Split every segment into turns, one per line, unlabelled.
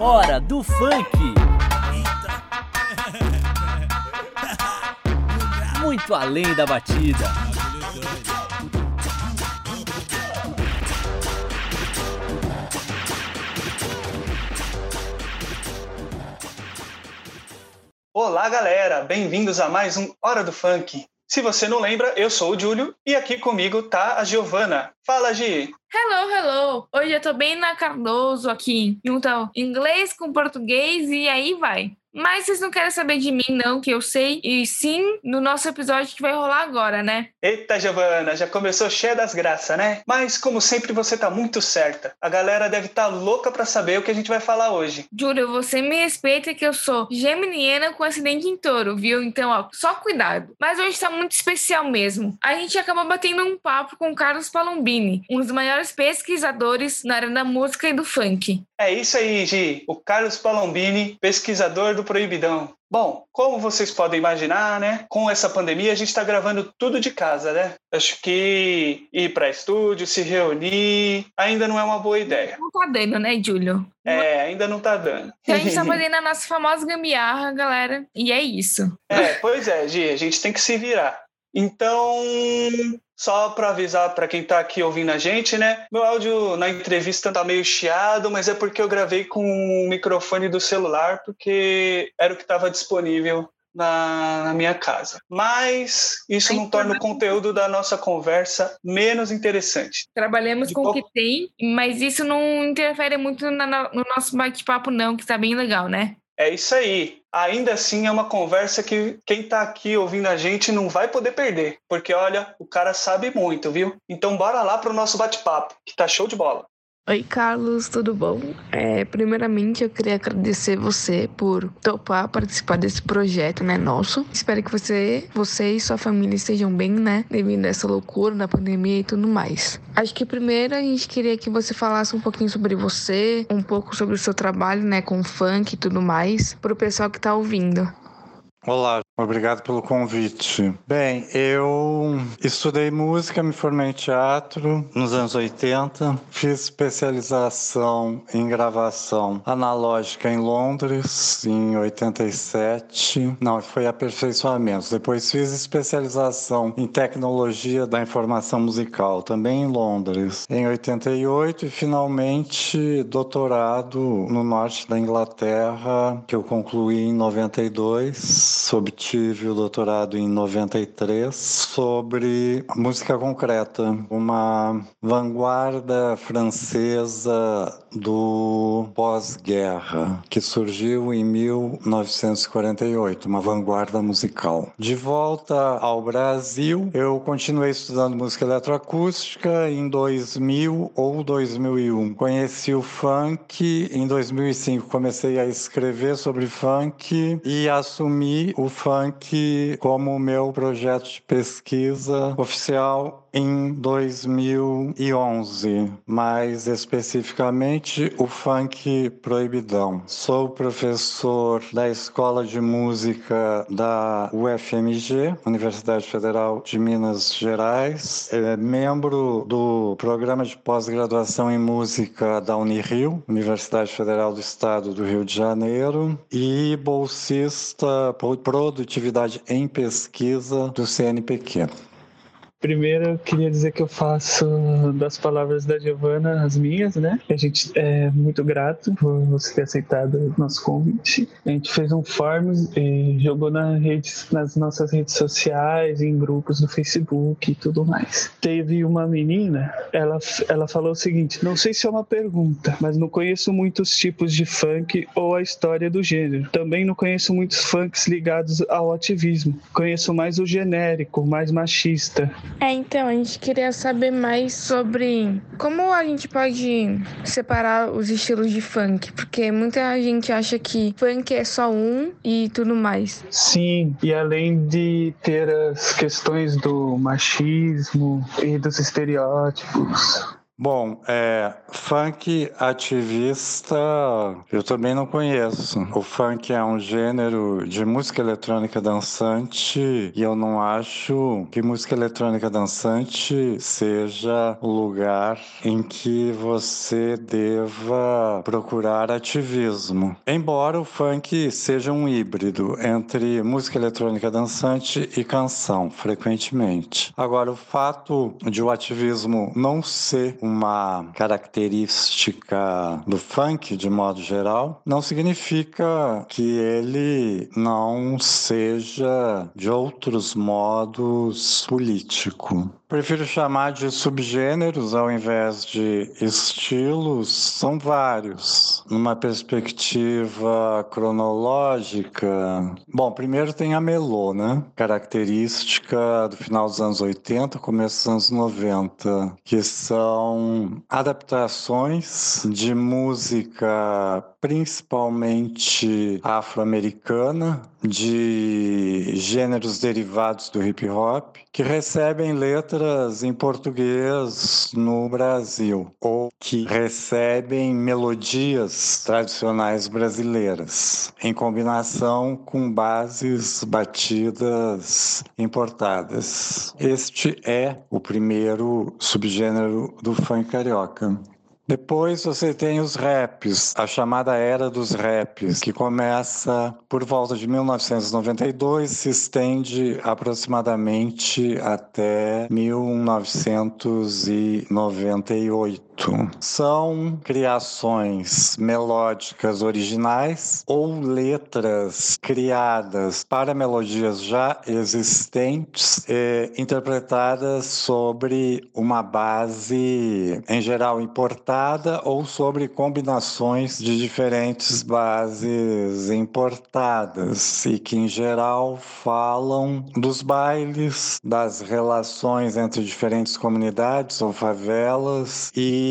Hora do funk. Muito além da batida.
Olá, galera! Bem-vindos a mais um Hora do Funk. Se você não lembra, eu sou o Júlio e aqui comigo tá a Giovana. Fala, Gi!
Hello, hello! Hoje eu tô bem na Cardoso aqui. Então, inglês com português e aí vai. Mas vocês não querem saber de mim, não, que eu sei. E sim, no nosso episódio que vai rolar agora, né?
Eita, Giovana, já começou cheia das graças, né? Mas, como sempre, você tá muito certa. A galera deve estar tá louca para saber o que a gente vai falar hoje.
Júlio, você me respeita que eu sou geminiana com acidente em touro, viu? Então, ó, só cuidado. Mas hoje tá muito especial mesmo. A gente acabou batendo um papo com o Carlos Palombini, um dos maiores pesquisadores na área da música e do funk.
É isso aí, Gi. O Carlos Palombini, pesquisador do Proibidão. Bom, como vocês podem imaginar, né? Com essa pandemia, a gente está gravando tudo de casa, né? Acho que ir para estúdio, se reunir, ainda não é uma boa ideia.
Não tá dando, né, Júlio?
É, ainda não tá dando.
Então a gente tá fazendo a nossa famosa gambiarra, galera. E é isso.
É, pois é, Gi, a gente tem que se virar. Então, só para avisar para quem está aqui ouvindo a gente, né? Meu áudio na entrevista tá meio chiado, mas é porque eu gravei com o microfone do celular, porque era o que estava disponível na, na, minha casa. Mas isso não torna o conteúdo da nossa conversa menos interessante.
Trabalhamos De com o que tem, mas isso não interfere muito na, no nosso bate-papo, não, que está bem legal, né?
É isso aí. Ainda assim, é uma conversa que quem está aqui ouvindo a gente não vai poder perder, porque olha, o cara sabe muito, viu? Então bora lá para o nosso bate-papo, que tá show de bola.
Oi, Carlos, tudo bom? É, primeiramente, eu queria agradecer você por topar participar desse projeto, né, nosso. Espero que você, você e sua família estejam bem, né, devido a essa loucura da pandemia e tudo mais. Acho que primeiro a gente queria que você falasse um pouquinho sobre você, um pouco sobre o seu trabalho, né, com funk e tudo mais, para o pessoal que está ouvindo.
Olá, obrigado pelo convite. Bem, eu estudei música, me formei em teatro nos anos 80, fiz especialização em gravação analógica em Londres em 87. Não, foi aperfeiçoamento. Depois fiz especialização em tecnologia da informação musical, também em Londres, em 88 e finalmente doutorado no norte da Inglaterra, que eu concluí em 92 obtive o doutorado em 93 sobre música concreta, uma vanguarda francesa do pós-guerra, que surgiu em 1948, uma vanguarda musical. De volta ao Brasil, eu continuei estudando música eletroacústica em 2000 ou 2001. Conheci o funk em 2005, comecei a escrever sobre funk e assumi o funk como meu projeto de pesquisa oficial em 2011, mais especificamente o funk proibidão. Sou professor da Escola de Música da UFMG, Universidade Federal de Minas Gerais, é membro do programa de pós-graduação em música da Unirio, Universidade Federal do Estado do Rio de Janeiro, e bolsista por produtividade em pesquisa do CNPq.
Primeiro, eu queria dizer que eu faço das palavras da Giovana as minhas, né? A gente é muito grato por você ter aceitado o nosso convite. A gente fez um form e jogou na redes, nas nossas redes sociais, em grupos do Facebook e tudo mais. Teve uma menina, ela, ela falou o seguinte: não sei se é uma pergunta, mas não conheço muitos tipos de funk ou a história do gênero. Também não conheço muitos funks ligados ao ativismo. Conheço mais o genérico, mais machista.
É, então, a gente queria saber mais sobre como a gente pode separar os estilos de funk, porque muita gente acha que funk é só um e tudo mais.
Sim, e além de ter as questões do machismo e dos estereótipos,
Bom, é, funk ativista eu também não conheço. O funk é um gênero de música eletrônica dançante e eu não acho que música eletrônica dançante seja o lugar em que você deva procurar ativismo. Embora o funk seja um híbrido entre música eletrônica dançante e canção, frequentemente. Agora, o fato de o ativismo não ser um uma característica do funk, de modo geral, não significa que ele não seja, de outros modos, político. Prefiro chamar de subgêneros ao invés de estilos, são vários. Numa perspectiva cronológica, bom, primeiro tem a melô, né? Característica do final dos anos 80, começo dos anos 90, que são adaptações de música principalmente afro-americana, de gêneros derivados do hip hop, que recebem letras em português no Brasil, ou que recebem melodias tradicionais brasileiras, em combinação com bases batidas importadas. Este é o primeiro subgênero do funk carioca. Depois você tem os raps, a chamada era dos raps, que começa por volta de 1992 se estende aproximadamente até 1998. São criações melódicas originais ou letras criadas para melodias já existentes, interpretadas sobre uma base, em geral, importada ou sobre combinações de diferentes bases importadas e que, em geral, falam dos bailes, das relações entre diferentes comunidades ou favelas e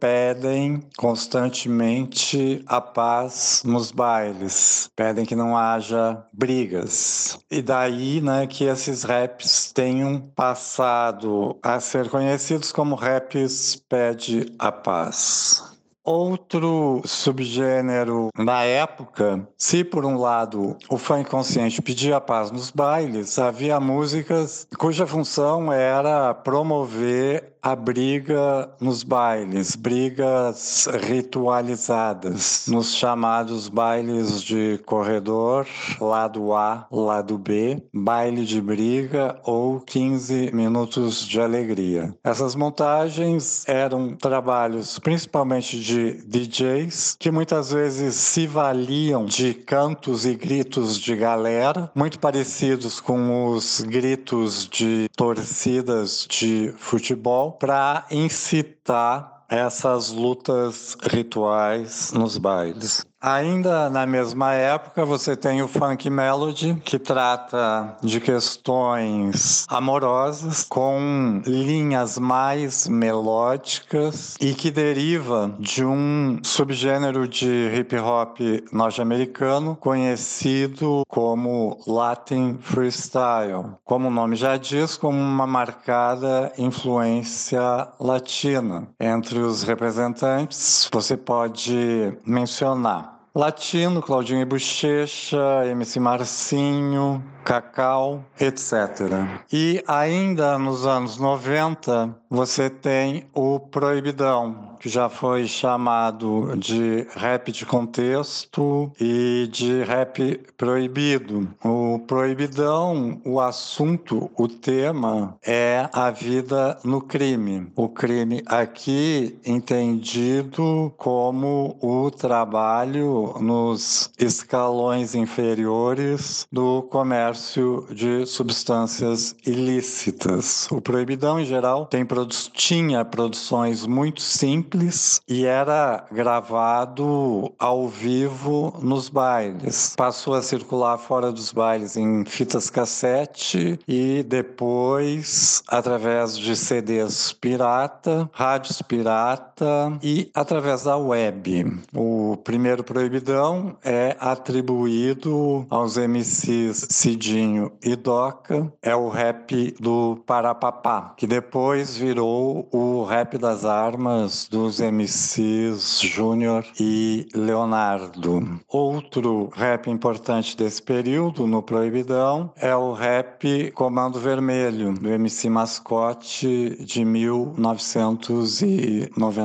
pedem constantemente a paz nos bailes, pedem que não haja brigas. E daí, né, que esses raps tenham passado a ser conhecidos como raps pede a paz. Outro subgênero na época, se por um lado o funk consciente pedia paz nos bailes, havia músicas cuja função era promover a briga nos bailes, brigas ritualizadas, nos chamados bailes de corredor, lado A, lado B, baile de briga ou 15 minutos de alegria. Essas montagens eram trabalhos principalmente de DJs que muitas vezes se valiam de cantos e gritos de galera, muito parecidos com os gritos de torcidas de futebol para incitar essas lutas rituais nos bailes. Ainda na mesma época, você tem o Funk Melody, que trata de questões amorosas, com linhas mais melódicas e que deriva de um subgênero de hip hop norte-americano conhecido como Latin Freestyle. Como o nome já diz, como uma marcada influência latina. Entre os representantes, você pode mencionar Latino, Claudinho e Bochecha, MC Marcinho, Cacau, etc. E ainda nos anos 90, você tem o Proibidão, que já foi chamado de rap de contexto e de rap proibido. O Proibidão, o assunto, o tema é a vida no crime. O crime aqui entendido como o trabalho nos escalões inferiores do comércio comércio de substâncias ilícitas. O Proibidão, em geral, tem tinha produções muito simples e era gravado ao vivo nos bailes. Passou a circular fora dos bailes em fitas cassete e depois através de CDs pirata, rádios pirata data e através da web. O primeiro proibidão é atribuído aos MCs Cidinho e Doca, é o rap do Parapapá, que depois virou o rap das armas dos MCs Júnior e Leonardo. Outro rap importante desse período, no Proibidão, é o rap Comando Vermelho, do MC Mascote de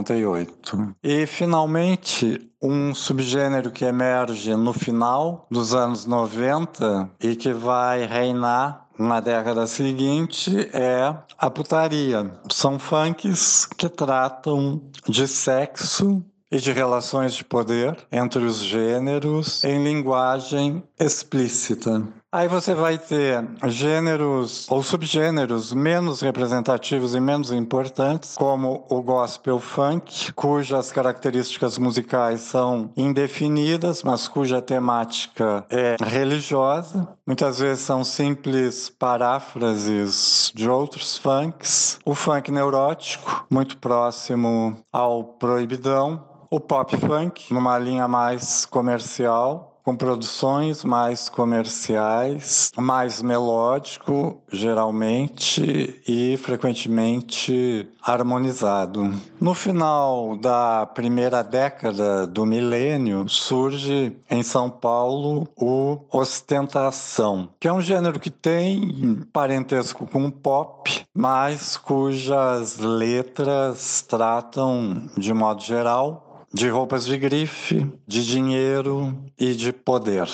1998. E, finalmente, um subgênero que emerge no final dos anos 90 e que vai reinar na década seguinte é a putaria. São funks que tratam de sexo e de relações de poder entre os gêneros em linguagem explícita. Aí você vai ter gêneros ou subgêneros menos representativos e menos importantes, como o gospel funk, cujas características musicais são indefinidas, mas cuja temática é religiosa. Muitas vezes são simples paráfrases de outros funks. O funk neurótico, muito próximo ao proibidão. O pop funk, numa linha mais comercial, com produções mais comerciais, mais melódico, geralmente, e frequentemente harmonizado. No final da primeira década do milênio, surge em São Paulo o ostentação, que é um gênero que tem parentesco com o pop, mas cujas letras tratam, de modo geral, de roupas de grife, de dinheiro e de poder.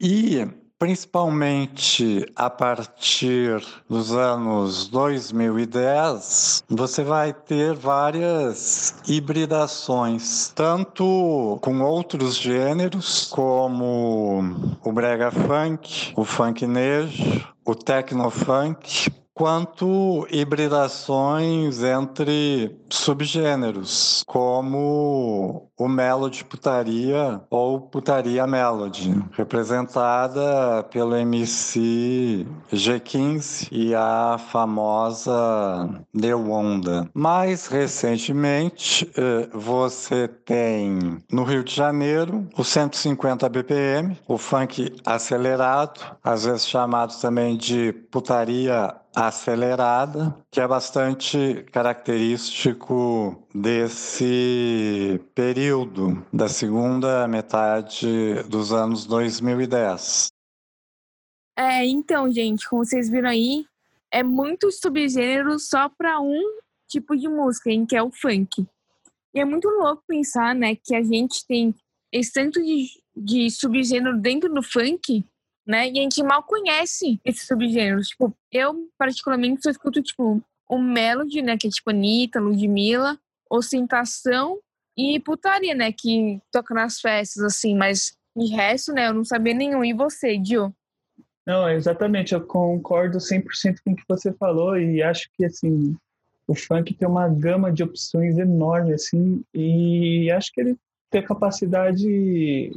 E principalmente a partir dos anos 2010, você vai ter várias hibridações, tanto com outros gêneros, como o brega funk, o funk nejo, o techno funk, quanto hibridações entre subgêneros, como o melody putaria ou putaria melody, representada pelo MC G15 e a famosa The Onda. Mais recentemente, eh, você tem no Rio de Janeiro o 150 BPM, o funk acelerado, às vezes chamado também de putaria acelerada, que é bastante característico desse período da segunda metade dos anos 2010.
É, então, gente, como vocês viram aí, é muito subgênero só para um tipo de música, em que é o funk. E é muito louco pensar, né, que a gente tem esse tanto de, de subgênero dentro do funk né? E a gente mal conhece esses subgêneros. Tipo, eu, particularmente, só escuto, tipo, o Melody, né? Que é tipo Anitta, Ludmilla, ostentação e putaria, né? Que toca nas festas, assim, mas de resto, né? Eu não sabia nenhum. E você, Dio?
Não, exatamente. Eu concordo 100% com o que você falou e acho que, assim, o funk tem uma gama de opções enorme, assim, e acho que ele tem a capacidade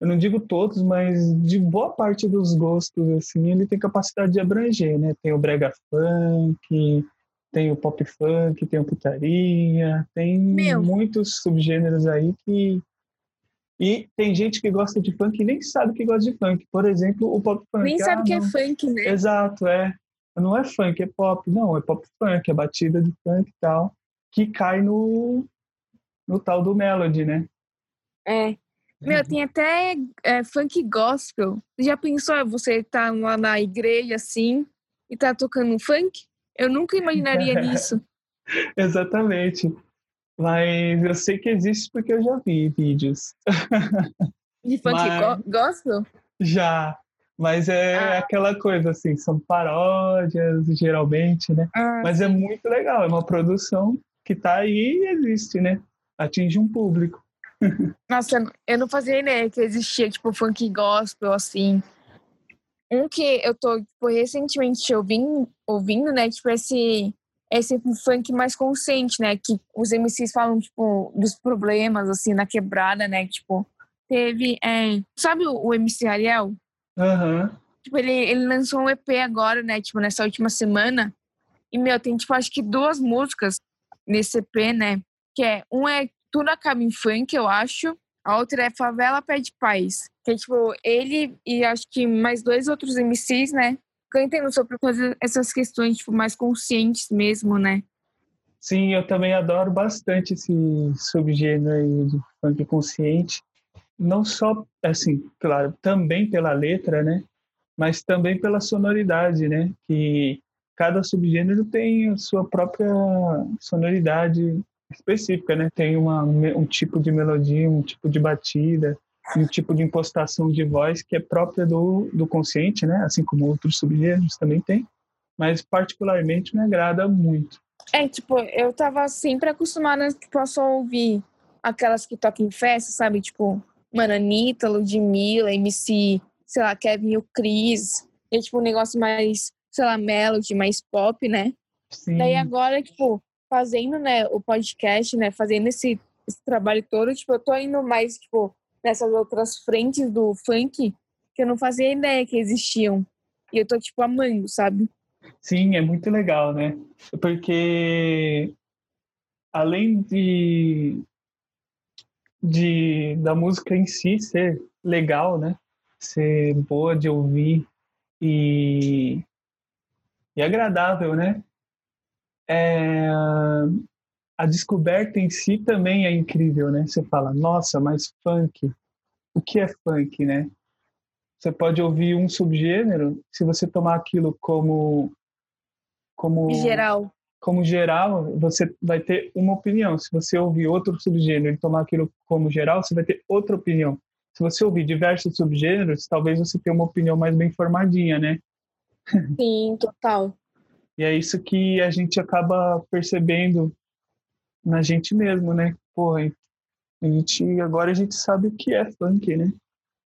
eu não digo todos, mas de boa parte dos gostos, assim, ele tem capacidade de abranger, né? Tem o brega funk, tem o pop funk, tem o putaria, tem Meu. muitos subgêneros aí que... E tem gente que gosta de funk e nem sabe que gosta de funk. Por exemplo, o pop funk.
Nem sabe ah, que é funk, né?
Exato, é. Não é funk, é pop. Não, é pop funk, é batida de funk e tal, que cai no, no tal do melody, né?
É. Meu, tem até é, funk gospel. Já pensou você tá lá na igreja assim e tá tocando funk? Eu nunca imaginaria nisso.
Exatamente. Mas eu sei que existe porque eu já vi vídeos.
De funk Mas... gospel?
Já. Mas é ah. aquela coisa assim, são paródias geralmente, né? Ah, Mas é sim. é muito legal, é uma produção que tá aí e existe, né? Atinge um público.
Nossa, eu não fazia ideia que existia, tipo, funk gospel, assim. Um que eu tô, tipo, recentemente ouvindo, ouvindo, né, tipo, esse, esse funk mais consciente, né, que os MCs falam, tipo, dos problemas, assim, na quebrada, né, tipo, teve, é, sabe o, o MC Ariel?
Aham. Uhum.
Tipo, ele, ele lançou um EP agora, né, tipo, nessa última semana, e, meu, tem, tipo, acho que duas músicas nesse EP, né, que é um é Acaba em Funk, eu acho. A outra é Favela Pede Paz. Que é, tipo, ele e acho que mais dois outros MCs, né? Cantando sobre essas questões, tipo, mais conscientes mesmo, né?
Sim, eu também adoro bastante esse subgênero aí de funk consciente. Não só, assim, claro, também pela letra, né? Mas também pela sonoridade, né? Que cada subgênero tem a sua própria sonoridade específica, né? Tem uma, um tipo de melodia, um tipo de batida, um tipo de impostação de voz que é própria do, do consciente, né? Assim como outros subgêneros também tem, mas particularmente me agrada muito.
É, tipo, eu tava sempre acostumada tipo, a só ouvir aquelas que tocam em festa, sabe? Tipo, mano, Anitta, Ludmilla, MC, sei lá, Kevin e o Chris. E, tipo, um negócio mais, sei lá, melody, mais pop, né? Sim. Daí agora, tipo, fazendo, né, o podcast, né, fazendo esse, esse trabalho todo, tipo, eu tô indo mais, tipo, nessas outras frentes do funk que eu não fazia ideia que existiam. E eu tô, tipo, amando, sabe?
Sim, é muito legal, né? Porque além de, de da música em si ser legal, né? Ser boa de ouvir e, e agradável, né? É, a descoberta em si também é incrível, né? Você fala, nossa, mas funk, o que é funk, né? Você pode ouvir um subgênero, se você tomar aquilo como como
geral,
como geral, você vai ter uma opinião. Se você ouvir outro subgênero e tomar aquilo como geral, você vai ter outra opinião. Se você ouvir diversos subgêneros, talvez você tenha uma opinião mais bem formadinha, né?
Sim, total.
E é isso que a gente acaba percebendo na gente mesmo, né? Porra, a gente, agora a gente sabe o que é funk, né?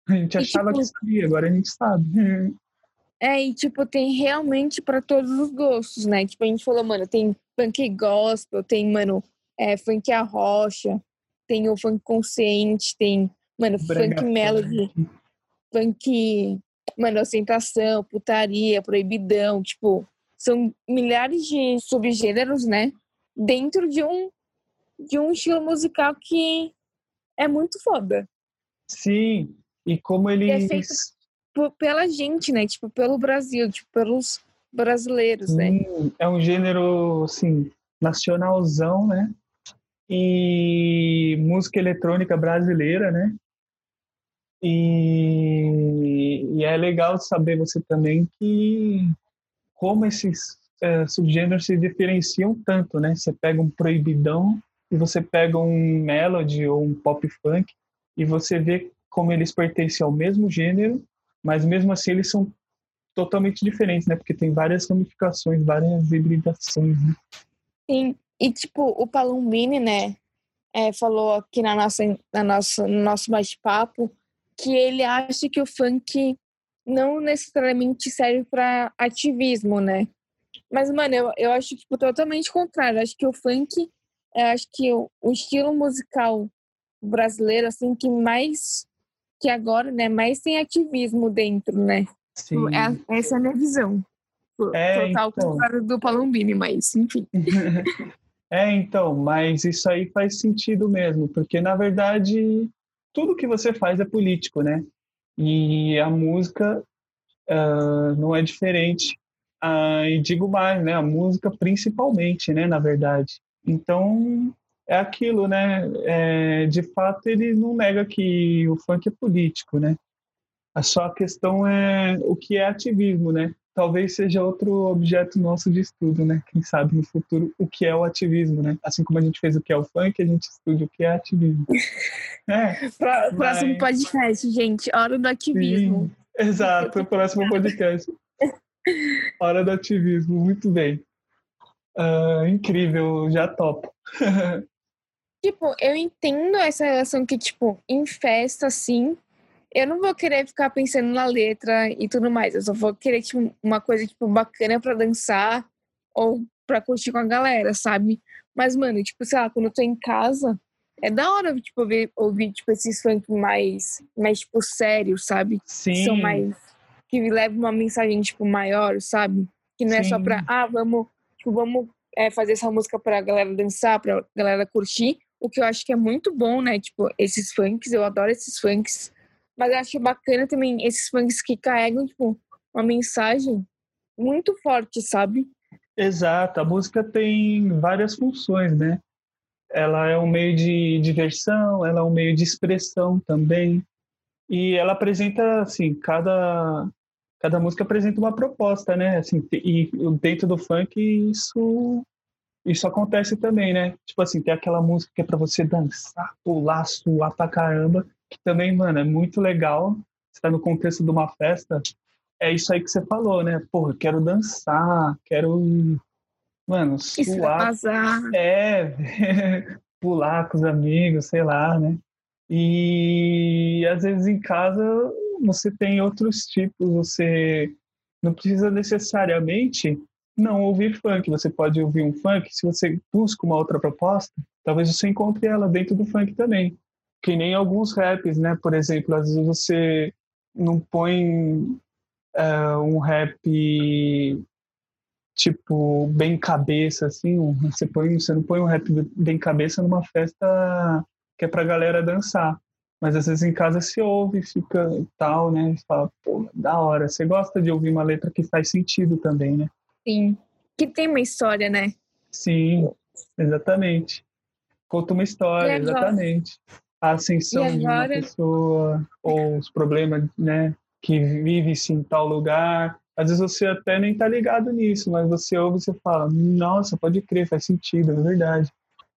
A gente achava tipo, que sabia, agora a gente sabe.
É, e tipo, tem realmente para todos os gostos, né? Tipo, a gente falou, mano, tem funk gospel, tem, mano, é, funk a rocha, tem o funk consciente, tem, mano, Brega funk melody, funk, mano, ostentação, putaria, proibidão, tipo, são milhares de subgêneros, né? Dentro de um de um estilo musical que é muito foda.
Sim, e como eles... E é feito
pela gente, né? Tipo, pelo Brasil, tipo, pelos brasileiros, né?
É um gênero, assim, nacionalzão, né? E música eletrônica brasileira, né? E, e é legal saber você também que como esses é, subgêneros se diferenciam tanto, né? Você pega um proibidão e você pega um melody ou um pop funk e você vê como eles pertencem ao mesmo gênero, mas mesmo assim eles são totalmente diferentes, né? Porque tem várias ramificações, várias hibridações. Né?
Sim, e tipo, o Palumbini, né, é, falou aqui na nossa, na nossa, no nosso bate-papo que ele acha que o funk não necessariamente serve para ativismo, né? Mas, mano, eu, eu acho tipo, totalmente contrário. Acho que o funk eu acho que o, o, estilo musical brasileiro, assim, que mais, que agora, né, mais tem ativismo dentro, né? Sim. É, essa é a minha visão. É, Total então... contrário do Palombini, mas, enfim.
é, então, mas isso aí faz sentido mesmo, porque, na verdade, tudo que você faz é político, né? E a música uh, não é diferente. Uh, e digo mais, né? A música principalmente, né? Na verdade. Então, é aquilo, né? É, de fato, ele não nega que o funk é político, né? A só questão é o que é ativismo, né? Talvez seja outro objeto nosso de estudo, né? Quem sabe no futuro o que é o ativismo, né? Assim como a gente fez o que é o funk, a gente estuda o que é ativismo.
É, Pro, próximo podcast, gente. Hora do ativismo.
Sim, exato, próximo podcast. Hora do ativismo, muito bem. Uh, incrível, já topo.
tipo, eu entendo essa relação que, tipo, em festa, assim, eu não vou querer ficar pensando na letra e tudo mais. Eu só vou querer, tipo, uma coisa, tipo, bacana pra dançar ou pra curtir com a galera, sabe? Mas, mano, tipo, sei lá, quando eu tô em casa, é da hora, tipo, ouvir, ouvir tipo, esses funk mais, mais, tipo, sérios, sabe?
Sim.
Que são mais... Que levam uma mensagem, tipo, maior, sabe? Que não Sim. é só pra, ah, vamos Tipo, vamos é, fazer essa música pra galera dançar, pra galera curtir, o que eu acho que é muito bom, né? Tipo, esses funks, eu adoro esses funks, mas eu acho bacana também esses funks que carregam, tipo, uma mensagem muito forte, sabe?
Exato, a música tem várias funções, né? Ela é um meio de diversão, ela é um meio de expressão também. E ela apresenta, assim, cada, cada música apresenta uma proposta, né? Assim, e dentro do funk isso isso acontece também, né? Tipo assim, tem aquela música que é para você dançar, pular, suar pra caramba, que também, mano, é muito legal. Você tá no contexto de uma festa, é isso aí que você falou, né? Porra, quero dançar, quero, mano, suar. É, pular com os amigos, sei lá, né? E às vezes em casa você tem outros tipos, você não precisa necessariamente não ouvir funk, você pode ouvir um funk, se você busca uma outra proposta, talvez você encontre ela dentro do funk também. Que nem alguns raps, né? Por exemplo, às vezes você não põe uh, um rap tipo bem cabeça assim, você põe, você não põe um rap bem cabeça numa festa que é pra galera dançar. Mas às vezes em casa se ouve, fica tal, né? Você fala, pô, da hora. Você gosta de ouvir uma letra que faz sentido também, né?
Sim. Que tem uma história, né?
Sim, exatamente. Conta uma história, exatamente. A ascensão de uma pessoa, ou os problemas, né? que vive-se em tal lugar. Às vezes você até nem tá ligado nisso, mas você ouve e você fala, nossa, pode crer, faz sentido, é verdade.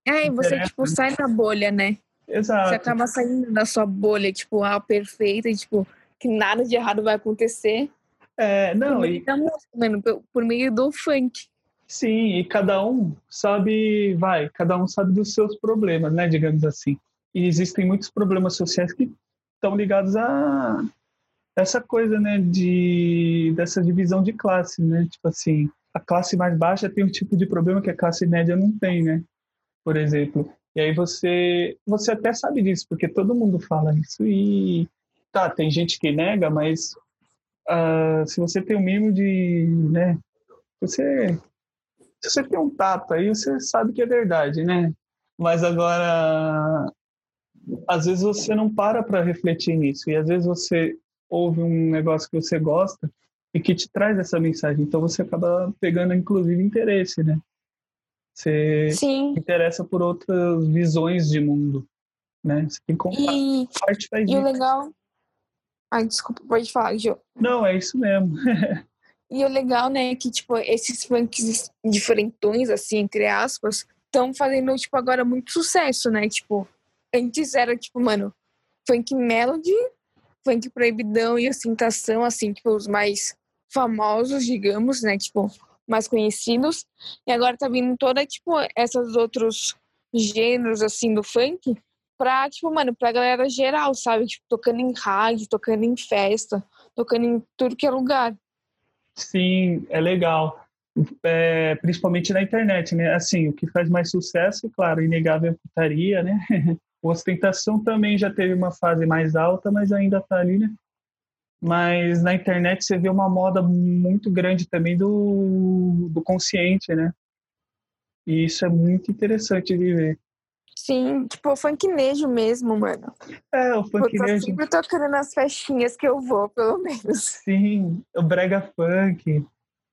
É, e você, tipo, sai da bolha, né?
Exato.
Você acaba saindo da sua bolha, tipo, ah, perfeita, e, tipo, que nada de errado vai acontecer.
É, não,
por
e...
meio da música, por meio do funk.
Sim, e cada um sabe, vai, cada um sabe dos seus problemas, né, digamos assim. E existem muitos problemas sociais que estão ligados a, essa coisa, né, de dessa divisão de classe, né? Tipo assim, a classe mais baixa tem um tipo de problema que a classe média não tem, né? Por exemplo. E aí você você até sabe disso, porque todo mundo fala isso e tá, tem gente que nega, mas uh, se você tem o um mínimo de, né, você se você tem um tato aí, você sabe que é verdade, né? Mas agora às vezes você não para para refletir nisso e às vezes você ouve um negócio que você gosta e que te traz essa mensagem. Então você acaba pegando, inclusive, interesse, né? Você
Sim.
interessa por outras visões de mundo, né? Você tem
que e, parte faz e o legal... Ai, desculpa, pode falar, Jo.
Não, é isso mesmo.
e o legal, né, é que, tipo, esses funks diferentões, assim, entre aspas, estão fazendo, tipo, agora muito sucesso, né? Tipo, antes era, tipo, mano, funk melody funk proibidão e ostentação, assim, tipo, os mais famosos, digamos, né, tipo, mais conhecidos. E agora tá vindo toda, tipo, esses outros gêneros, assim, do funk pra, tipo, mano, pra galera geral, sabe? Tipo, tocando em rádio, tocando em festa, tocando em tudo que é lugar.
Sim, é legal. É, principalmente na internet, né? Assim, o que faz mais sucesso, claro, inegável é putaria, né? O ostentação também já teve uma fase mais alta, mas ainda está ali, né? Mas na internet você vê uma moda muito grande também do, do consciente, né? E isso é muito interessante de ver.
Sim, tipo o funknejo mesmo, mano.
É, o funknejo.
Eu tô sempre tocando nas festinhas que eu vou, pelo menos.
Sim, o brega funk.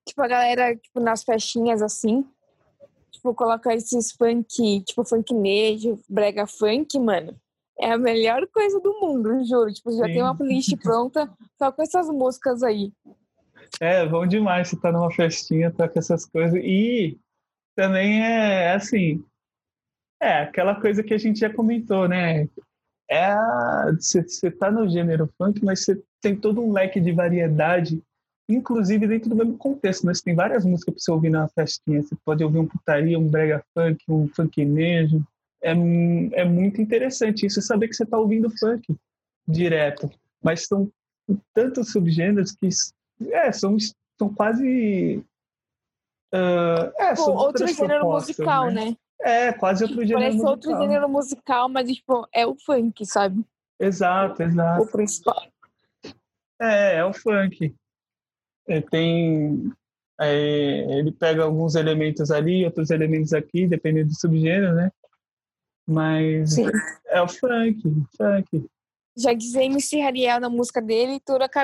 Tipo, a galera, tipo, nas festinhas assim, tipo, colocar esses funk, tipo, funk nejo, brega funk, mano, é a melhor coisa do mundo, juro. Tipo, já Sim. tem uma playlist pronta só com essas músicas aí.
É, bom demais você tá numa festinha, tá com essas coisas. E também é assim, é aquela coisa que a gente já comentou, né? É você tá no gênero funk, mas você tem todo um leque de variedade inclusive dentro do mesmo contexto, né? Você tem várias músicas para você ouvir na festinha. Você pode ouvir um putaria, um brega funk, um funknejo. É, é muito interessante isso, saber que você está ouvindo funk direto. Mas são tantos subgêneros que é, são, são quase. Uh, é,
são outro gênero musical, né? né?
É, quase outro gênero
Parece
musical.
outro gênero musical, mas tipo, é o funk, sabe?
Exato, exato.
O principal.
É, é o funk. É, tem Aí ele pega alguns elementos ali, outros elementos aqui, dependendo do subgênero, né? Mas
Sim.
é o funk, funk.
Já dizia MC Hariel na música dele,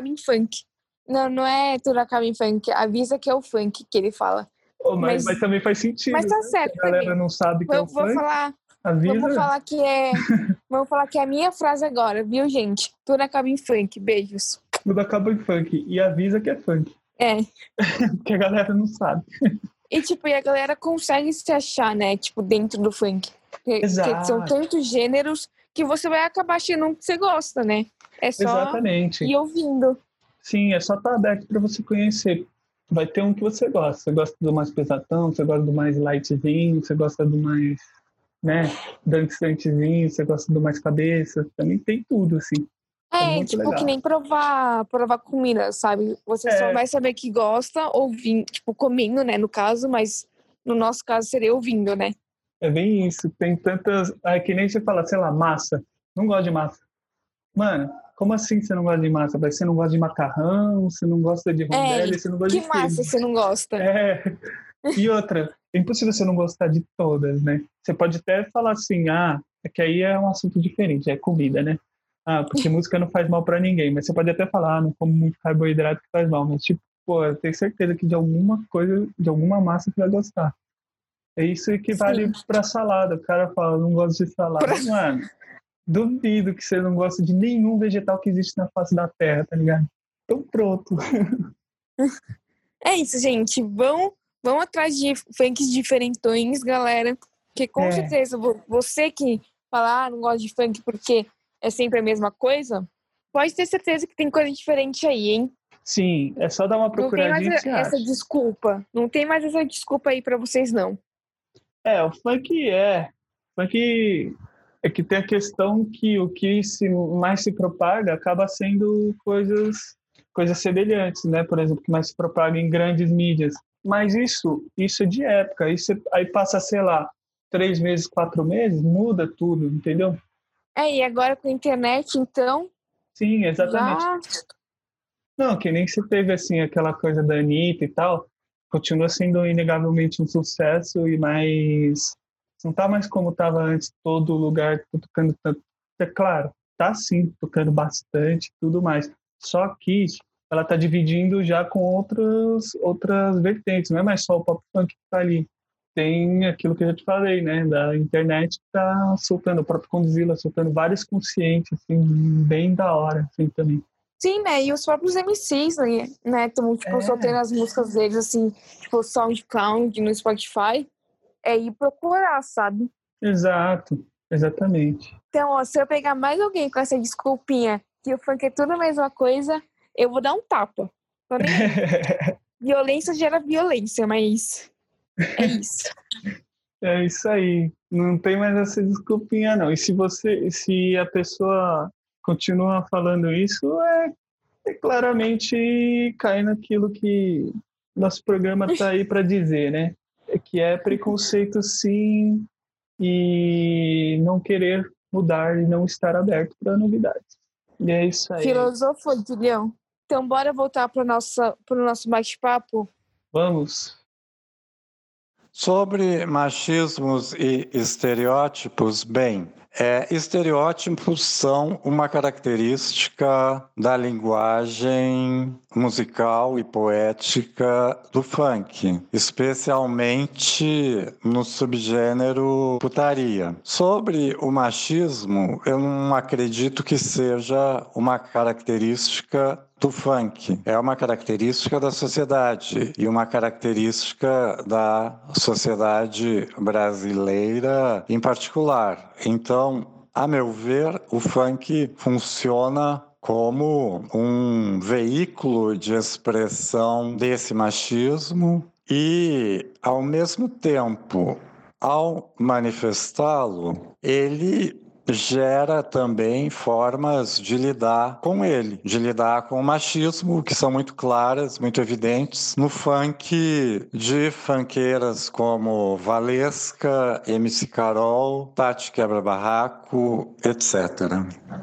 em funk. Não, não é em funk, avisa que é o funk que ele fala.
Oh, mas,
Mas-
mas também faz sentido.
Mas tá
né?
certo
A galera
também.
não sabe que é o
Vou, vou
funk,
falar,
avisa.
vamos falar que é. vamos falar que é a minha frase agora, viu, gente? Em funk. Beijos.
Tudo acaba em funk. E avisa que é funk.
É.
Porque a galera não sabe.
E tipo, e a galera consegue se achar, né? Tipo, dentro do funk. Porque, porque são tantos gêneros que você vai acabar achando um que você gosta, né? É só
Exatamente.
ir ouvindo.
Sim, é só estar aberto para você conhecer. Vai ter um que você gosta. Você gosta do mais pesadão, você gosta do mais lightzinho, você gosta do mais, né, dançantezinho, você gosta do mais cabeça. Também tem tudo, assim. É
É,
muito
tipo,
legal.
que nem provar, provar comida, sabe? Você só
É.
vai saber que gosta ouvindo, tipo, comendo, né, no caso, mas no nosso caso seria ouvindo, né?
É bem isso. Tem tantas. É que nem você fala, sei lá, massa. Não gosto de massa. Mano, como assim você não gosta de massa? Você não gosta de macarrão, você não gosta de rondelli, você não gosta
Que
de
massa
queijo.
você não gosta?
É. E outra, é impossível você não gostar de todas, né? Você pode até falar assim, ah, é que aí é um assunto diferente, é comida, né? Ah, porque música não faz mal pra ninguém, mas você pode até falar, ah, não como muito carboidrato que faz mal, mas tipo, pô, eu tenho certeza que de alguma coisa, de alguma massa você vai gostar. É isso que vale pra salada. O cara fala, não gosto de salada.
Pra-
Mano, duvido que você não gosta de nenhum vegetal que existe na face da terra, tá ligado? Então pronto.
É isso, gente. Vão, vão atrás de funks diferentões, galera. Porque com
É.
certeza vo- você que fala, ah, não gosta de funk porque é sempre a mesma coisa, pode ter certeza que tem coisa diferente aí, hein?
Sim, é só dar uma
Não tem
procuradinha
mais essa
acha.
desculpa. Não tem mais essa desculpa aí pra vocês, não.
É, o funk é. O funk é que tem a questão que o que se, mais se propaga acaba sendo coisas, coisas semelhantes, né? Por exemplo, que mais se propaga em grandes mídias. Mas isso, isso é de época. Isso aí passa, sei lá, três meses, quatro meses, muda tudo, entendeu?
É, e agora com a internet, então,
Sim, exatamente.
já...
Não, que nem se teve assim aquela coisa da Anitta e tal, continua sendo inegavelmente um sucesso e mais não tá mais como tava antes, todo lugar tocando tanto. É claro, tá sim, tocando bastante, tudo mais. Só que ela tá dividindo já com outras outras vertentes, não é mais só o pop funk que tá ali. Tem aquilo que eu já te falei, né, da internet tá soltando, o próprio Condzilla soltando vários conscientes, assim, bem da hora, assim, também.
Sim, né? E os próprios MCs, né? Estão, tipo,
É.
soltando as músicas deles, assim, tipo, SoundCloud, no Spotify. É ir procurar, sabe?
Exato, exatamente.
Então, ó, se eu pegar mais alguém com essa desculpinha que o funk é tudo a mesma coisa, eu vou dar um tapa. Nem violência gera violência, mas é isso.
É isso aí. Não tem mais essa desculpinha, não. E se você, se a pessoa continua falando isso, é, é claramente cair naquilo que nosso programa está aí para dizer, né? É que é preconceito, sim, e não querer mudar e não estar aberto para novidades. E é isso aí.
Filosofo, Guilhão. Então, bora voltar nosso, pro nosso bate-papo.
Vamos.
Sobre machismos e estereótipos, bem, é, estereótipos são uma característica da linguagem musical e poética do funk, especialmente no subgênero putaria. Sobre o machismo, eu não acredito que seja uma característica do funk. É uma característica da sociedade e uma característica da sociedade brasileira em particular. Então, a meu ver, o funk funciona como um veículo de expressão desse machismo e, ao mesmo tempo, ao manifestá-lo, ele gera também formas de lidar com ele, de lidar com o machismo, que são muito claras, muito evidentes, no funk de funkeiras como Valesca, MC Carol, Tati Quebra Barraco, etc.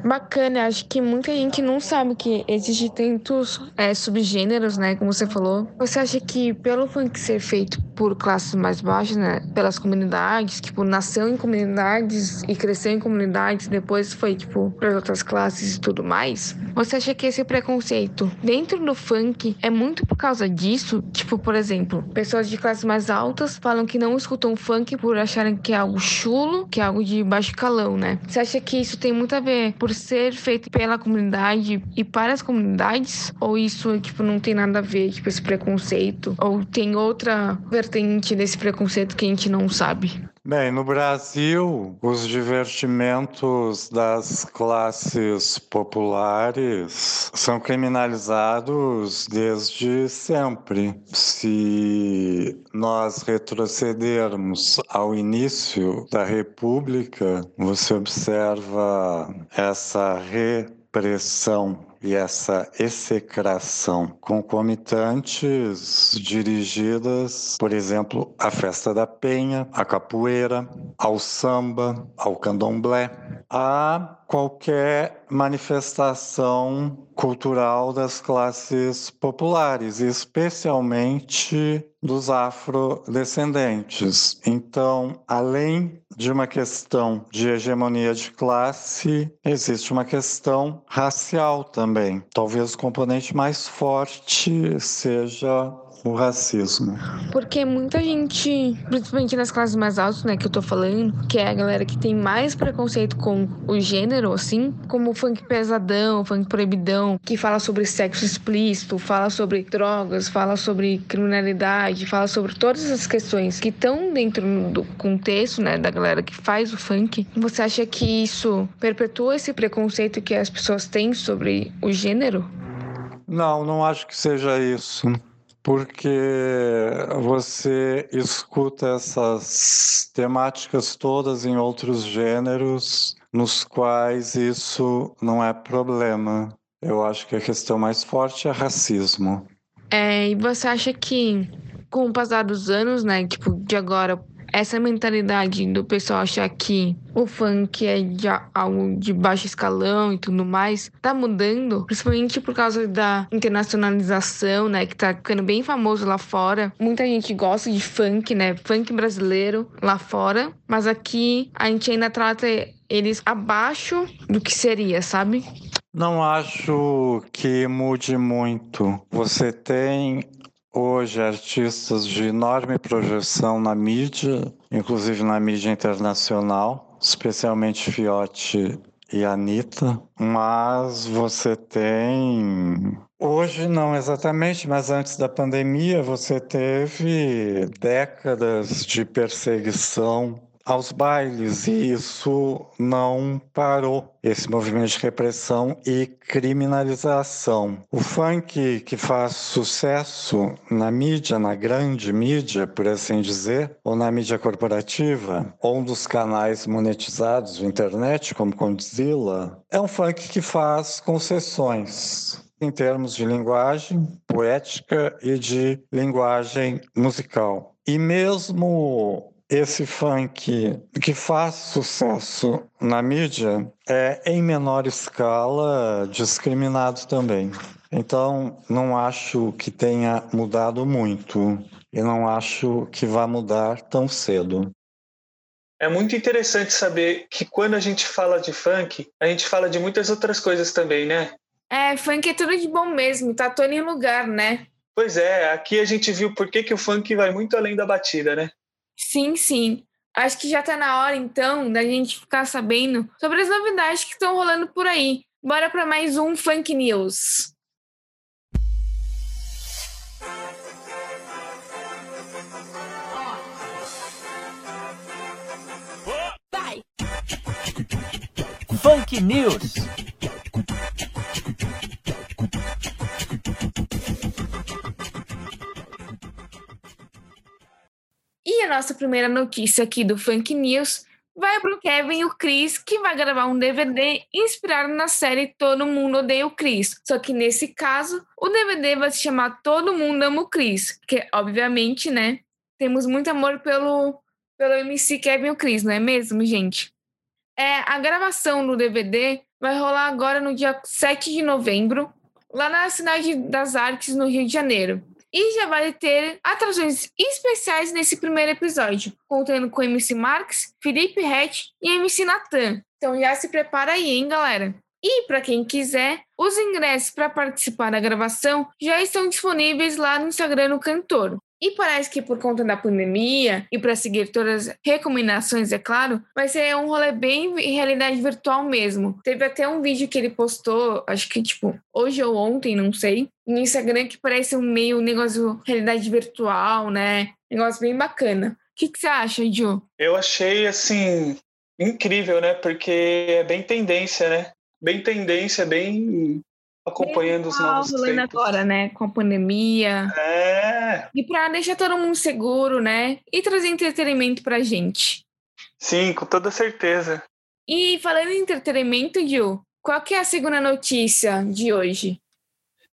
Bacana, acho que muita gente não sabe que existe tantos é, subgêneros, né, como você falou. Você acha que pelo funk ser feito por classes mais baixas, né, pelas comunidades, tipo, nasceu em comunidades e cresceu em comunidades, depois foi, tipo, para outras classes e tudo mais, você acha que esse preconceito dentro do funk é muito por causa disso? Tipo, por exemplo, pessoas de classes mais altas falam que não escutam funk por acharem que é algo chulo, que é algo de baixo calão, né? Você acha que isso tem muito a ver por ser feito pela comunidade e para as comunidades? Ou isso, tipo, não tem nada a ver, tipo, esse preconceito? Ou tem outra vertente desse preconceito que a gente não sabe?
Bem, no Brasil, os divertimentos das classes populares são criminalizados desde sempre. Se nós retrocedermos ao início da República, você observa essa repressão e essa execração concomitantes dirigidas, por exemplo, à festa da penha, à capoeira, ao samba, ao candomblé, a qualquer manifestação cultural das classes populares, especialmente dos afrodescendentes. Então, além de uma questão de hegemonia de classe, existe uma questão racial também. Talvez o componente mais forte seja o racismo.
Porque muita gente, principalmente nas classes mais altas, né, que eu tô falando, que é a galera que tem mais preconceito com o gênero, assim, como o funk pesadão, o funk proibidão, que fala sobre sexo explícito, fala sobre drogas, fala sobre criminalidade, fala sobre todas essas questões que estão dentro do contexto, né, da galera que faz o funk. Você acha que isso perpetua esse preconceito que as pessoas têm sobre o gênero?
Não, não acho que seja isso porque você escuta essas temáticas todas em outros gêneros nos quais isso não é problema. Eu acho que a questão mais forte é racismo.
É, e você acha que com o passar dos anos, né, tipo, de agora essa mentalidade do pessoal achar que o funk é de algo de baixo escalão e tudo mais, tá mudando, principalmente por causa da internacionalização, né, que tá ficando bem famoso lá fora. Muita gente gosta de funk, né, funk brasileiro lá fora, mas aqui a gente ainda trata eles abaixo do que seria, sabe?
Não acho que mude muito. Você tem hoje artistas de enorme projeção na mídia, inclusive na mídia internacional, especialmente Fiote e Anitta, mas você tem. Hoje não exatamente, mas antes da pandemia você teve décadas de perseguição aos bailes e isso não parou esse movimento de repressão e criminalização. O funk que faz sucesso na mídia, na grande mídia, por assim dizer, ou na mídia corporativa, ou dos canais monetizados da internet, como Condzilla, é um funk que faz concessões em termos de linguagem poética e de linguagem musical. E mesmo esse funk que faz sucesso na mídia é, em menor escala, discriminado também. Então, não acho que tenha mudado muito e não acho que vá mudar tão cedo.
É muito interessante saber que quando a gente fala de funk, a gente fala de muitas outras coisas também, né?
É, funk é tudo de bom mesmo, tá todo em lugar, né?
Pois é, aqui a gente viu por que, que o funk vai muito além da batida, né?
Sim, sim. Acho que já tá na hora, então, da gente ficar sabendo sobre as novidades que estão rolando por aí. Bora para mais um Funk News.
Funk News.
A nossa primeira notícia aqui do Funk News
vai pro Kevin e o Chris, que vai gravar um DVD inspirado na série Todo Mundo Odeia o Chris. Só que nesse caso, o DVD vai se chamar Todo Mundo Ama o Chris, que obviamente, né, temos muito amor pelo pelo MC Kevin e o Chris, não é mesmo, gente? É, a gravação do DVD vai rolar agora no dia 7 de novembro, lá na Cidade das Artes, no Rio de Janeiro. E já vai ter atrações especiais nesse primeiro episódio, contando com MC Marx, Felipe Rett e MC Natan. Então já se prepara aí, hein, galera? E para quem quiser, os ingressos para participar da gravação já estão disponíveis lá no Instagram do cantor. E parece que por conta da pandemia e para seguir todas as recomendações, é claro, vai ser um rolê bem em realidade virtual mesmo. Teve até um vídeo que ele postou, acho que tipo hoje ou ontem, não sei, no Instagram que parece um meio negócio realidade virtual, né? Negócio bem bacana. O que, que você acha, Ju?
Eu achei assim incrível, né? Porque é bem tendência, né? Bem tendência, bem acompanhando os novos tempos.
agora, né? Com a pandemia.
É.
E para deixar todo mundo seguro, né? E trazer entretenimento pra gente.
Sim, com toda certeza.
E falando em entretenimento, Gil, qual que é a segunda notícia de hoje?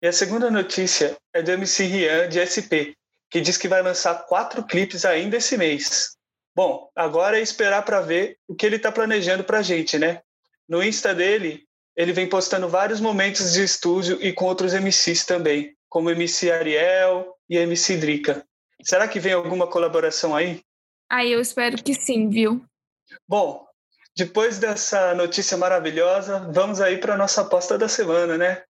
E a segunda notícia é do MC Rian de SP, que diz que vai lançar quatro clipes ainda esse mês. Bom, agora é esperar para ver o que ele está planejando pra gente, né? No Insta dele, ele vem postando vários momentos de estúdio e com outros MCs também, como MC Ariel e MC Drica. Será que vem alguma colaboração aí?
Aí eu espero que sim, viu?
Bom, depois dessa notícia maravilhosa, vamos aí para nossa aposta da semana, né?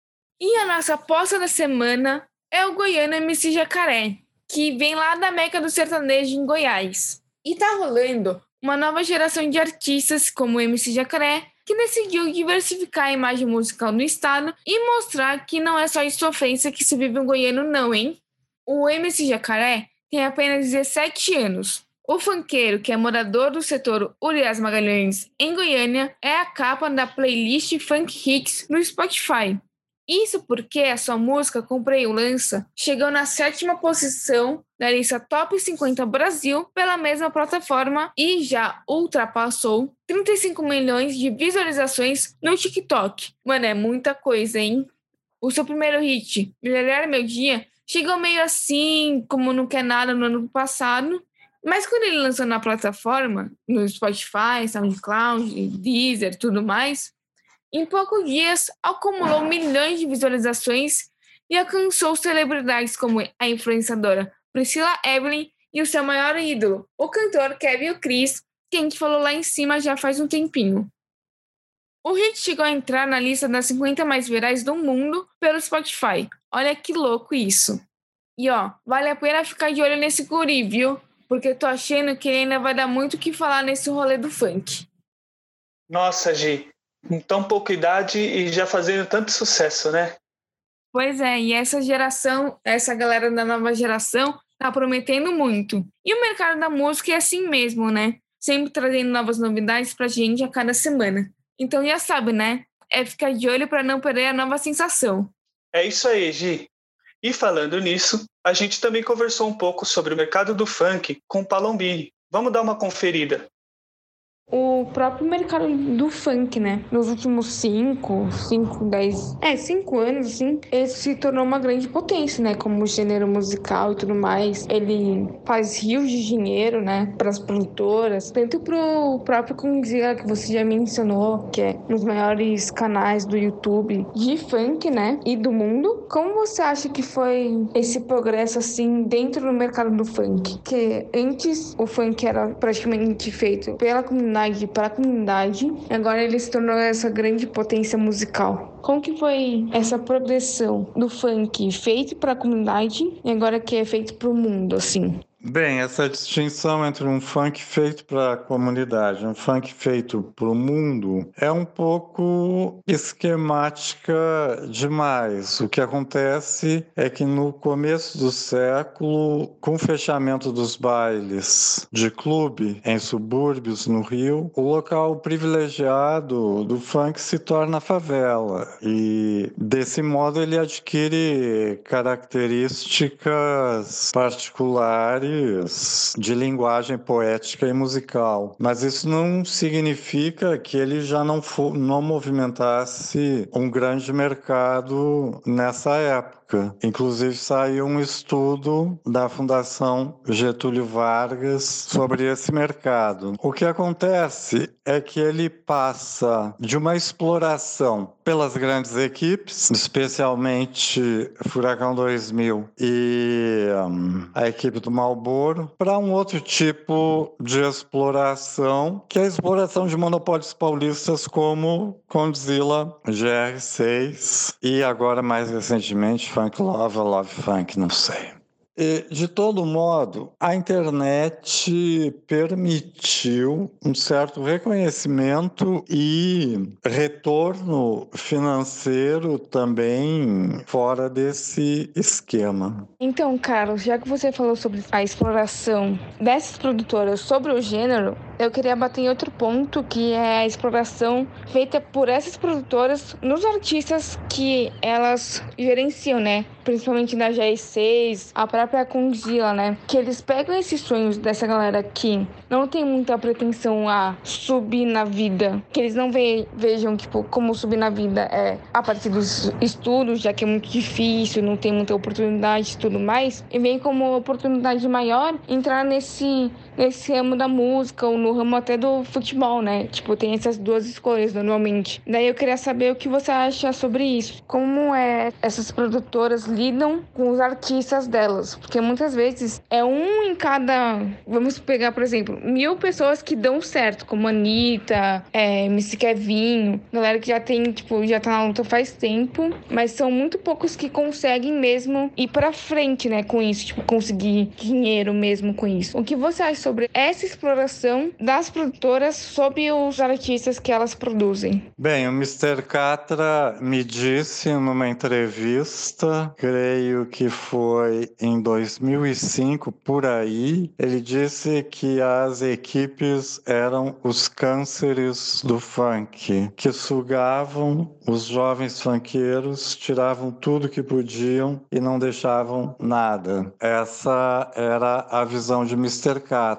E a nossa aposta da semana é o Goiano MC Jacaré, que vem lá da Meca do Sertanejo em Goiás. E tá rolando uma nova geração de artistas como o MC Jacaré, que decidiu diversificar a imagem musical no estado e mostrar que não é só de sofrência que se vive um goiano, não, hein? O MC Jacaré tem apenas 17 anos. O funkeiro, que é morador do setor Urias Magalhães, em Goiânia, é a capa da playlist Funk Hits no Spotify. Isso porque a sua música Comprei o Lança chegou na sétima posição da lista Top 50 Brasil pela mesma plataforma e já ultrapassou 35 milhões de visualizações no TikTok. Mano, é muita coisa, hein? O seu primeiro hit, Melhorar Meu Dia, chegou meio assim, como não quer nada no ano passado, mas quando ele lançou na plataforma, no Spotify, SoundCloud, Deezer, tudo mais, em poucos dias, acumulou milhões de visualizações e alcançou celebridades como a influenciadora Priscila Evelyn e o seu maior ídolo, o cantor Kevin Chris, que a gente falou lá em cima já faz um tempinho. O hit chegou a entrar na lista das 50 mais virais do mundo pelo Spotify. Olha que louco isso. E ó, vale a pena ficar de olho nesse guri, viu? Porque tô achando que ele ainda vai dar muito o que falar nesse rolê do funk.
Nossa, Gi, com tão pouca idade e já fazendo tanto sucesso, né?
Pois é, e essa geração, essa galera da nova geração, tá prometendo muito. E o mercado da música é assim mesmo, né? Sempre trazendo novas novidades pra gente a cada semana. Então já sabe, né? É ficar de olho para não perder a nova sensação.
É isso aí, Gi. E falando nisso, a gente também conversou um pouco sobre o mercado do funk com o Palombini. Vamos dar uma conferida
o próprio mercado do funk, né? Nos últimos 5, 5, 10, é, 5 anos, assim, ele se tornou uma grande potência, né? Como gênero musical e tudo mais. Ele faz rios de dinheiro, né? Para as produtoras, tanto pro próprio Kunzilla, que você já mencionou, que é um dos maiores canais do YouTube de funk, né? E do mundo. Como você acha que foi esse progresso, assim, dentro do mercado do funk? Que antes o funk era praticamente feito pela comunidade para a comunidade. Agora ele se tornou essa grande potência musical. Como que foi essa progressão do funk feito para a comunidade e agora que é feito para o mundo, assim?
Bem, essa distinção entre um funk feito para a comunidade e um funk feito para o mundo é um pouco esquemática demais. O que acontece é que no começo do século, com o fechamento dos bailes de clube em subúrbios no Rio, o local privilegiado do funk se torna a favela e desse modo ele adquire características particulares de linguagem poética e musical. Mas isso não significa que ele já não, não movimentasse um grande mercado nessa época. Inclusive saiu um estudo da Fundação Getúlio Vargas sobre esse mercado. O que acontece é que ele passa de uma exploração pelas grandes equipes, especialmente Furacão 2000 e um, a equipe do Malboro, para um outro tipo de exploração, que é a exploração de monopólios paulistas como Condzilla, GR6 e agora mais recentemente Funk Love, Love Funk, não sei. E, de todo modo, a internet permitiu um certo reconhecimento e retorno financeiro também fora desse esquema.
Então, Carlos, já que você falou sobre a exploração dessas produtoras sobre o gênero, eu queria bater em outro ponto, que é a exploração feita por essas produtoras nos artistas que elas gerenciam, né? Principalmente na GR6, a própria Condzilla, né? Que eles pegam esses sonhos dessa galera que não tem muita pretensão a subir na vida, que eles não ve vejam, tipo, como subir na vida é a partir dos estudos, já que é muito difícil, não tem muita oportunidade e tudo mais, e vem como oportunidade maior entrar nesse nesse ramo da música ou no ramo até do futebol, né? Tipo, tem essas duas escolhas normalmente. Daí eu queria saber o que você acha sobre isso. Como é essas produtoras lidam com os artistas delas? Porque muitas vezes é um em cada. Vamos pegar, por exemplo, mil pessoas que dão certo, como Anitta, é, MC Kevinho, galera que já tem, tipo, já tá na luta faz tempo, mas são muito poucos que conseguem mesmo ir pra frente, né, com isso, tipo, conseguir dinheiro mesmo com isso. O que você acha sobre essa exploração das produtoras sobre os artistas que elas produzem.
Bem, o Mr. Catra me disse numa entrevista, creio que foi em 2005 por aí, ele disse que as equipes eram os cânceres do funk, que sugavam os jovens funkeiros, tiravam tudo que podiam e não deixavam nada. Essa era a visão de Mr. Catra.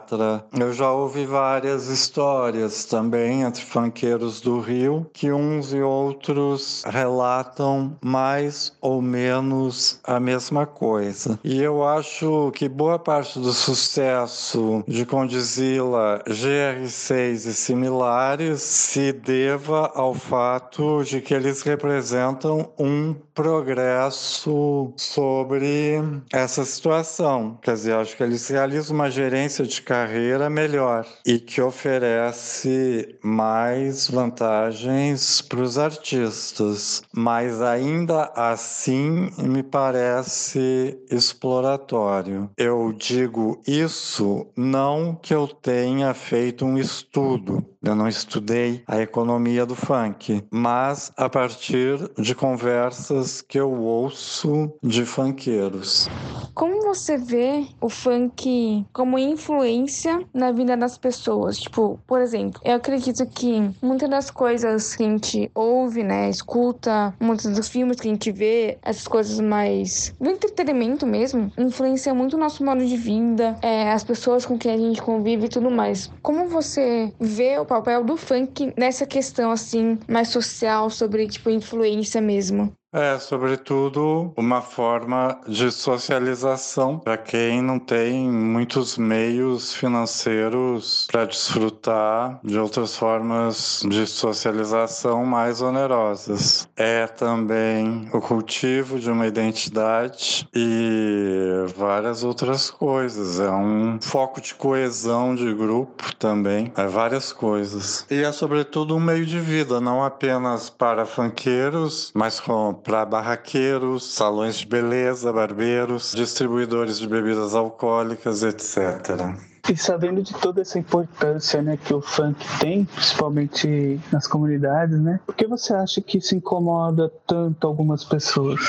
Eu já ouvi várias histórias também entre funkeiros do Rio que uns e outros relatam mais ou menos a mesma coisa. E eu acho que boa parte do sucesso de Condizila, GR6 e similares se deva ao fato de que eles representam um progresso sobre essa situação. Quer dizer, acho que eles realizam uma gerência de carreira melhor e que oferece mais vantagens para os artistas, mas ainda assim me parece exploratório. Eu digo isso não que eu tenha feito um estudo, eu não estudei a economia do funk, mas a partir de conversas que eu ouço de funkeiros.
Como você vê o funk como influência na vida das pessoas? Tipo, por exemplo, eu acredito que muitas das coisas que a gente ouve, né, escuta, muitos dos filmes que a gente vê, essas coisas mais do entretenimento mesmo, influenciam muito o nosso modo de vida, é, as pessoas com quem a gente convive e tudo mais. Como você vê o do funk nessa questão assim mais social sobre tipo influência mesmo?
É, sobretudo, uma forma de socialização para quem não tem muitos meios financeiros para desfrutar de outras formas de socialização mais onerosas. É também o cultivo de uma identidade e várias outras coisas. É um foco de coesão de grupo também. É várias coisas. E é, sobretudo, um meio de vida, não apenas para funkeiros, mas com para barraqueiros, salões de beleza, barbeiros, distribuidores de bebidas alcoólicas, etc.
E sabendo de toda essa importância né, que o funk tem, principalmente nas comunidades, né? Por que você acha que isso incomoda tanto algumas pessoas?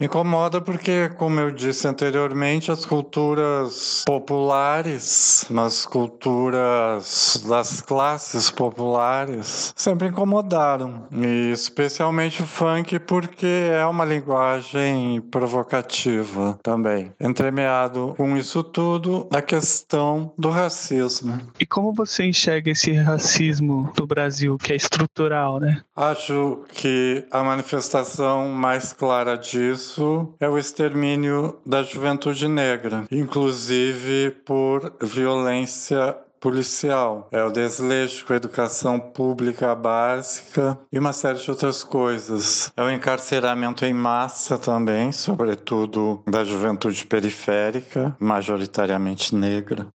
Incomoda porque, como eu disse anteriormente, as culturas populares, as culturas das classes populares, sempre incomodaram. E especialmente o funk, porque é uma linguagem provocativa também. Entremeado com isso tudo, a questão do racismo.
E como você enxerga esse racismo do Brasil, que é estrutural, né?
Acho que a manifestação mais clara disso é o extermínio da juventude negra, inclusive por violência policial, é o desleixo com a educação pública básica e uma série de outras coisas. É o encarceramento em massa também, sobretudo da juventude periférica, majoritariamente negra.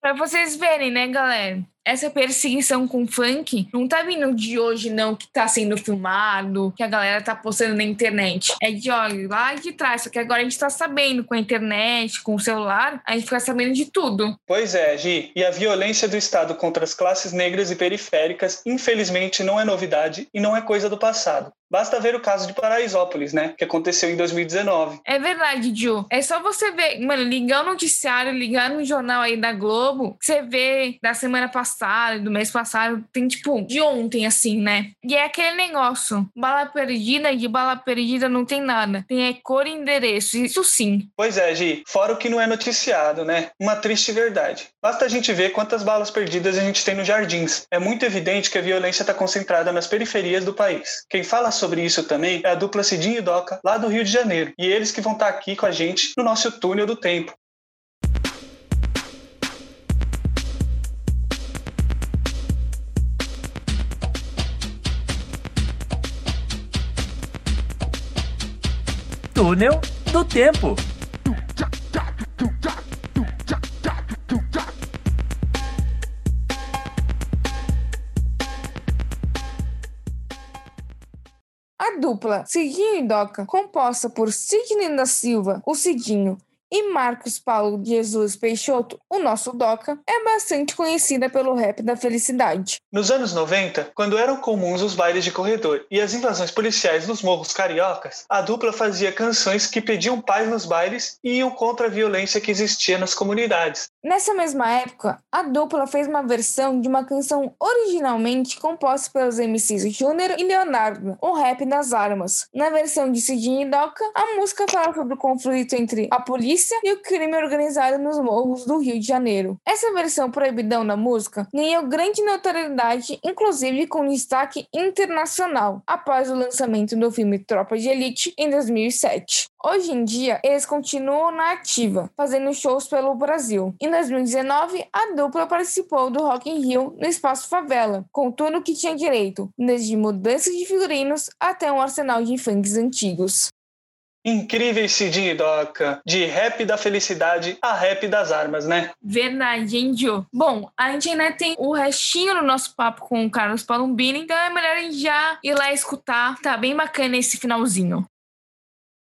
Pra vocês verem, né, galera? Essa perseguição com funk não tá vindo de hoje, não, que tá sendo filmado, que a galera tá postando na internet. É de, olha, lá de trás. Só que agora a gente tá sabendo com a internet, com o celular, a gente fica sabendo de tudo.
Pois é, Gi. E a violência do Estado contra as classes negras e periféricas, infelizmente, não é novidade e não é coisa do passado. Basta ver o caso de Paraisópolis, né? Que aconteceu em 2019.
É verdade, Ju. É só você ver, mano, ligar o noticiário, ligar no jornal aí da Globo, você vê da semana passada, do mês passado, tem tipo, de ontem, assim, né? E é aquele negócio: bala perdida, de bala perdida não tem nada. Tem é cor e endereço, isso sim.
Pois é, Gi. Fora o que não é noticiado, né? Uma triste verdade. Basta a gente ver quantas balas perdidas a gente tem nos jardins. É muito evidente que a violência está concentrada nas periferias do país. Quem fala sobre isso também é a dupla Cidinho e Doca, lá do Rio de Janeiro. E eles que vão estar aqui com a gente no nosso túnel do tempo.
Túnel do Tempo.
A dupla Cidinho e Doca, composta por Sidney da Silva, o Cidinho, e Marcos Paulo Jesus Peixoto, o nosso Doca, é bastante conhecida pelo rap da felicidade.
Nos anos 90, quando eram comuns os bailes de corredor e as invasões policiais nos morros cariocas, a dupla fazia canções que pediam paz nos bailes e iam contra a violência que existia nas comunidades.
Nessa mesma época, a dupla fez uma versão de uma canção originalmente composta pelos MCs Júnior e Leonardo, o rap das armas. Na versão de e Doca, a música fala sobre o conflito entre a polícia e o crime organizado nos morros do Rio de Janeiro. Essa versão proibidão da música ganhou grande notoriedade, inclusive com destaque internacional, após o lançamento do filme Tropa de Elite em 2007. Hoje em dia, eles continuam na ativa, fazendo shows pelo Brasil. Em 2019, a dupla participou do Rock in Rio no Espaço Favela, com tudo o que tinha direito, desde mudanças de figurinos até um arsenal de funks antigos.
Incríveis Cidinho e Doca, de rap da felicidade a rap das armas, né?
Verdade, hein, Gio? Bom, a gente ainda tem o restinho do nosso papo com o Carlos Palumbini, então é melhor a gente já ir lá escutar. Tá bem bacana esse finalzinho.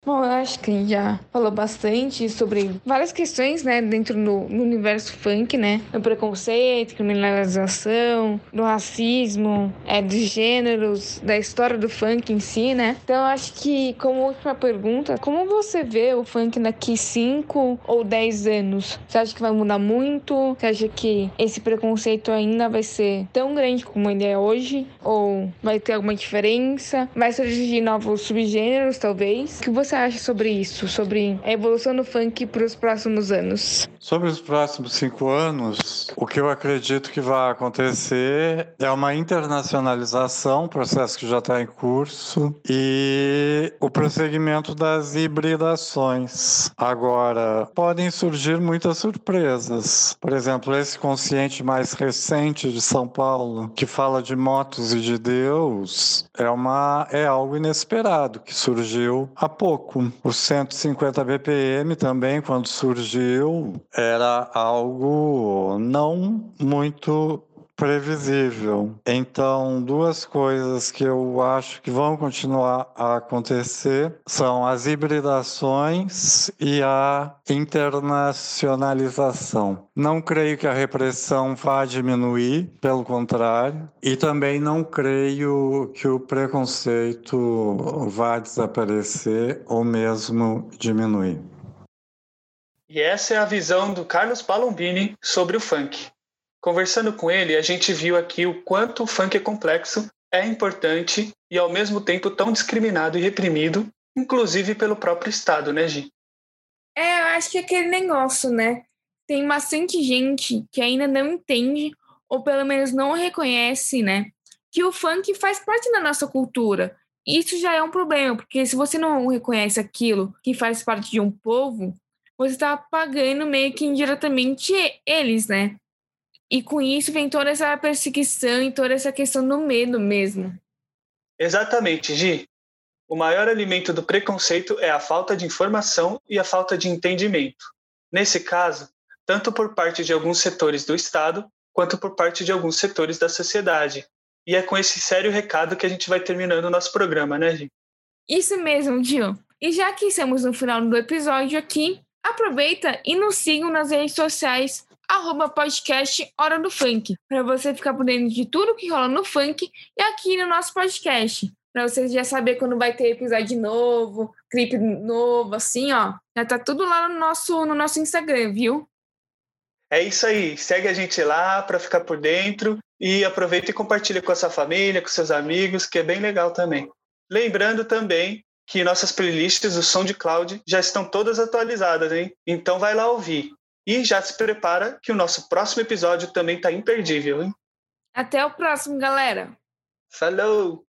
Bom, eu acho que a gente já falou bastante sobre várias questões, né, dentro do, universo funk, né? Do preconceito, criminalização, do racismo, é, dos gêneros, da história do funk em si, né? Então, eu acho que, como última pergunta, como você vê o funk daqui 5 ou 10 anos? Você acha que vai mudar muito? Você acha que esse preconceito ainda vai ser tão grande como ele é hoje? Ou vai ter alguma diferença? Vai surgir novos subgêneros, talvez? Que você acha sobre isso? Sobre a evolução do funk para os próximos anos?
Sobre os próximos cinco anos, o que eu acredito que vai acontecer é uma internacionalização, processo que já está em curso, e o prosseguimento das hibridações. Agora, podem surgir muitas surpresas. Por exemplo, esse consciente mais recente de São Paulo, que fala de motos e de Deus, é, uma, é algo inesperado, que surgiu há pouco. O 150 BPM também, quando surgiu, era algo não muito previsível. Então, duas coisas que eu acho que vão continuar a acontecer são as hibridações e a internacionalização. Não creio que a repressão vá diminuir, pelo contrário, e também não creio que o preconceito vá desaparecer ou mesmo diminuir.
E essa é a visão do Carlos Palombini sobre o funk. Conversando com ele, a gente viu aqui o quanto o funk é complexo, é importante e ao mesmo tempo tão discriminado e reprimido, inclusive pelo próprio Estado, né, Gi?
É, eu acho que é aquele negócio, né? Tem bastante gente que ainda não entende, ou pelo menos não reconhece, né? Que o funk faz parte da nossa cultura. Isso já é um problema, porque se você não reconhece aquilo que faz parte de um povo, você está pagando meio que indiretamente eles, né? E com isso vem toda essa perseguição e toda essa questão do medo mesmo.
Exatamente, Gi. O maior alimento do preconceito é a falta de informação e a falta de entendimento. Nesse caso, tanto por parte de alguns setores do Estado, quanto por parte de alguns setores da sociedade. E é com esse sério recado que a gente vai terminando o nosso programa, né, Gi?
Isso mesmo, Gil. E já que estamos no final do episódio aqui, Aproveita e nos sigam nas redes sociais, arroba podcast Hora do Funk, para você ficar por dentro de tudo que rola no funk e aqui no nosso podcast. Para vocês já saber quando vai ter episódio novo, clipe novo, assim, ó. Já tá tudo lá no nosso, no nosso Instagram, viu?
É isso aí. Segue a gente lá para ficar por dentro e aproveita e compartilha com a sua família, com seus amigos, que é bem legal também. Lembrando também que nossas playlists do SoundCloud já estão todas atualizadas, hein? Então vai lá ouvir. E já se prepara que o nosso próximo episódio também tá imperdível, hein?
Até o próximo, galera.
Falou!